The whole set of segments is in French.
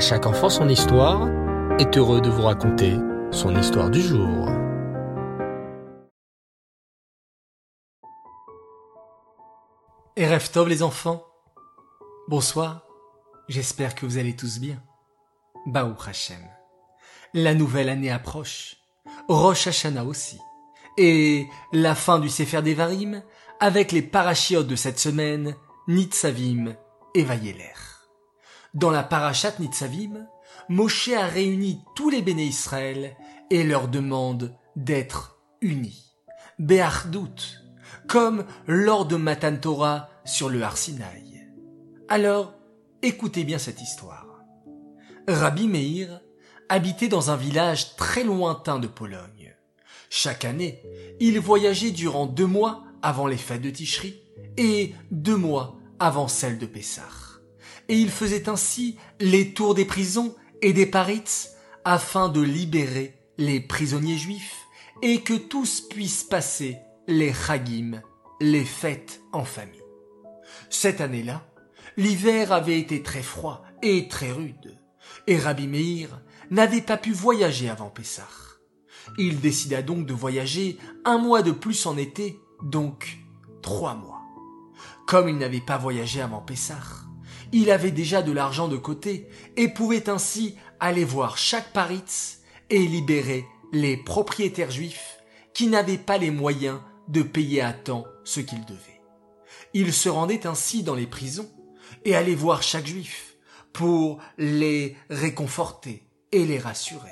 Chaque enfant son histoire est heureux de vous raconter son histoire du jour. Erev Tov les enfants Bonsoir, j'espère que vous allez tous bien. Baou Hashem. La nouvelle année approche, Rosh Hashanah aussi, et la fin du Sefer Devarim avec les parachiotes de cette semaine, Nitzavim et Vayeler. Dans la parachat Nitzavim, Moshe a réuni tous les béné Israël et leur demande d'être unis. Béardout, comme lors de Matan Torah sur le Har Sinaï. Alors, écoutez bien cette histoire. Rabbi Meir habitait dans un village très lointain de Pologne. Chaque année, il voyageait durant deux mois avant les fêtes de Tishri et deux mois avant celles de Pessah. Et il faisait ainsi les tours des prisons et des parits afin de libérer les prisonniers juifs et que tous puissent passer les chagim, les fêtes en famille. Cette année-là, l'hiver avait été très froid et très rude, et Rabbi Meir n'avait pas pu voyager avant Pessah. Il décida donc de voyager un mois de plus en été, donc trois mois. Comme il n'avait pas voyagé avant Pessah, il avait déjà de l'argent de côté et pouvait ainsi aller voir chaque paritz et libérer les propriétaires juifs qui n'avaient pas les moyens de payer à temps ce qu'ils devaient. Il se rendait ainsi dans les prisons et allait voir chaque juif pour les réconforter et les rassurer.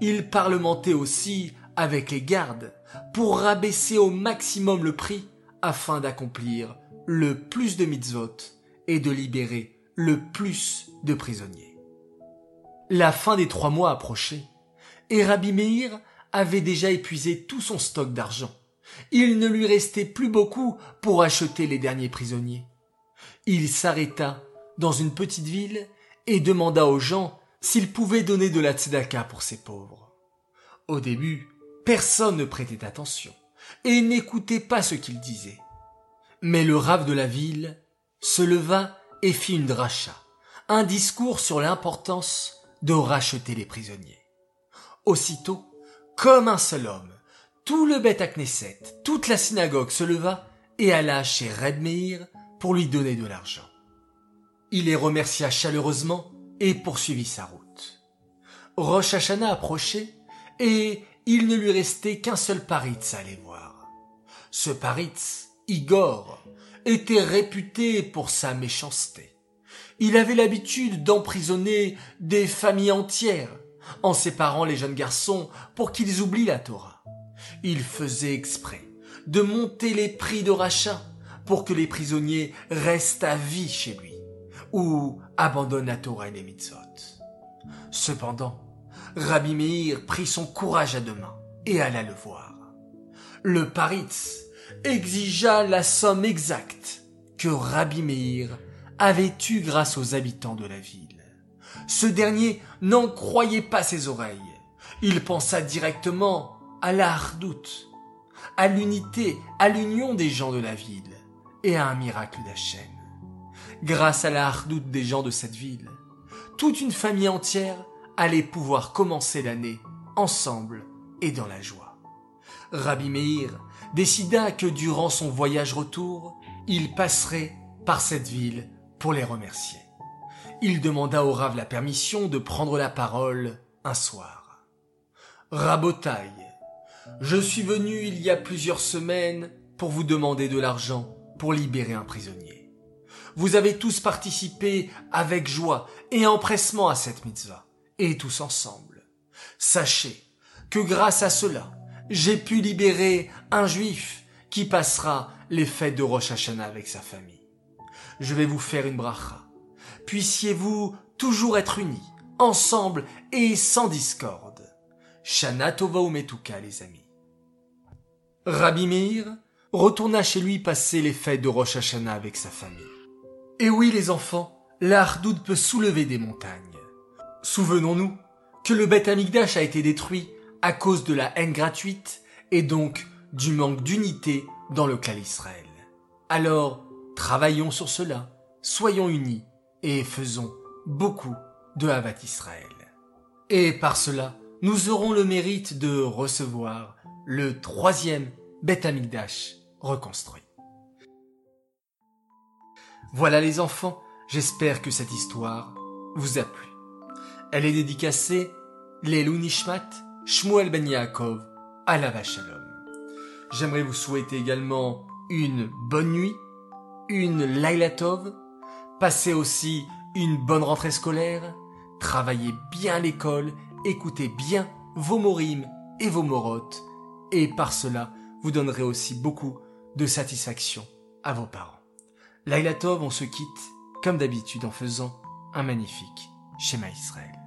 Il parlementait aussi avec les gardes pour rabaisser au maximum le prix afin d'accomplir le plus de mitzvot et de libérer le plus de prisonniers. La fin des trois mois approchait et Rabbi Meir avait déjà épuisé tout son stock d'argent. Il ne lui restait plus beaucoup pour acheter les derniers prisonniers. Il s'arrêta dans une petite ville et demanda aux gens s'ils pouvaient donner de la tzedaka pour ces pauvres. Au début, personne ne prêtait attention et n'écoutait pas ce qu'il disait. Mais le rave de la ville se leva et fit une dracha, un discours sur l'importance de racheter les prisonniers. Aussitôt, comme un seul homme, tout le Beth Knesset, toute la synagogue se leva et alla chez Red Meir pour lui donner de l'argent. Il les remercia chaleureusement et poursuivit sa route. Rosh Hashanah approchait et il ne lui restait qu'un seul paritz à aller voir. Ce paritz, Igor, était réputé pour sa méchanceté. Il avait l'habitude d'emprisonner des familles entières en séparant les jeunes garçons pour qu'ils oublient la Torah. Il faisait exprès de monter les prix de rachat pour que les prisonniers restent à vie chez lui ou abandonnent la Torah et les mitzvot. Cependant, Rabbi Meir prit son courage à deux mains et alla le voir. Le paritz exigea la somme exacte que Rabbi Meir avait eue grâce aux habitants de la ville. Ce dernier n'en croyait pas ses oreilles. Il pensa directement à la hardoute, à l'unité, à l'union des gens de la ville et à un miracle d'Hachem. Grâce à la hardoute des gens de cette ville, toute une famille entière allait pouvoir commencer l'année ensemble et dans la joie. Rabbi Meir décida que durant son voyage retour, il passerait par cette ville pour les remercier. Il demanda au Rav la permission de prendre la parole un soir. Rabotaille, je suis venu il y a plusieurs semaines pour vous demander de l'argent pour libérer un prisonnier. Vous avez tous participé avec joie et empressement à cette mitzvah, et tous ensemble. Sachez que grâce à cela, j'ai pu libérer un juif qui passera les fêtes de Rosh Hashanah avec sa famille. Je vais vous faire une bracha. Puissiez-vous toujours être unis, ensemble et sans discorde. Shana Tova Umetuka, les amis. Rabbi retourna chez lui passer les fêtes de Rosh Hashanah avec sa famille. Et oui, les enfants, la hardoute peut soulever des montagnes. Souvenons-nous que le Beth Amikdash a été détruit à cause de la haine gratuite et donc du manque d'unité dans le clan Israël. Alors, travaillons sur cela, soyons unis et faisons beaucoup de Havat Israël. Et par cela, nous aurons le mérite de recevoir le troisième Beth Amikdash reconstruit. Voilà les enfants, j'espère que cette histoire vous a plu. Elle est dédicacée Lelou Nishmat, Shmuel Ben Yaakov, Alava Shalom. J'aimerais vous souhaiter également une bonne nuit, une Laila Tov, passez aussi une bonne rentrée scolaire, travaillez bien l'école, écoutez bien vos morim et vos morotes, et par cela, vous donnerez aussi beaucoup de satisfaction à vos parents. Laila Tov, on se quitte, comme d'habitude, en faisant un magnifique schéma Israël.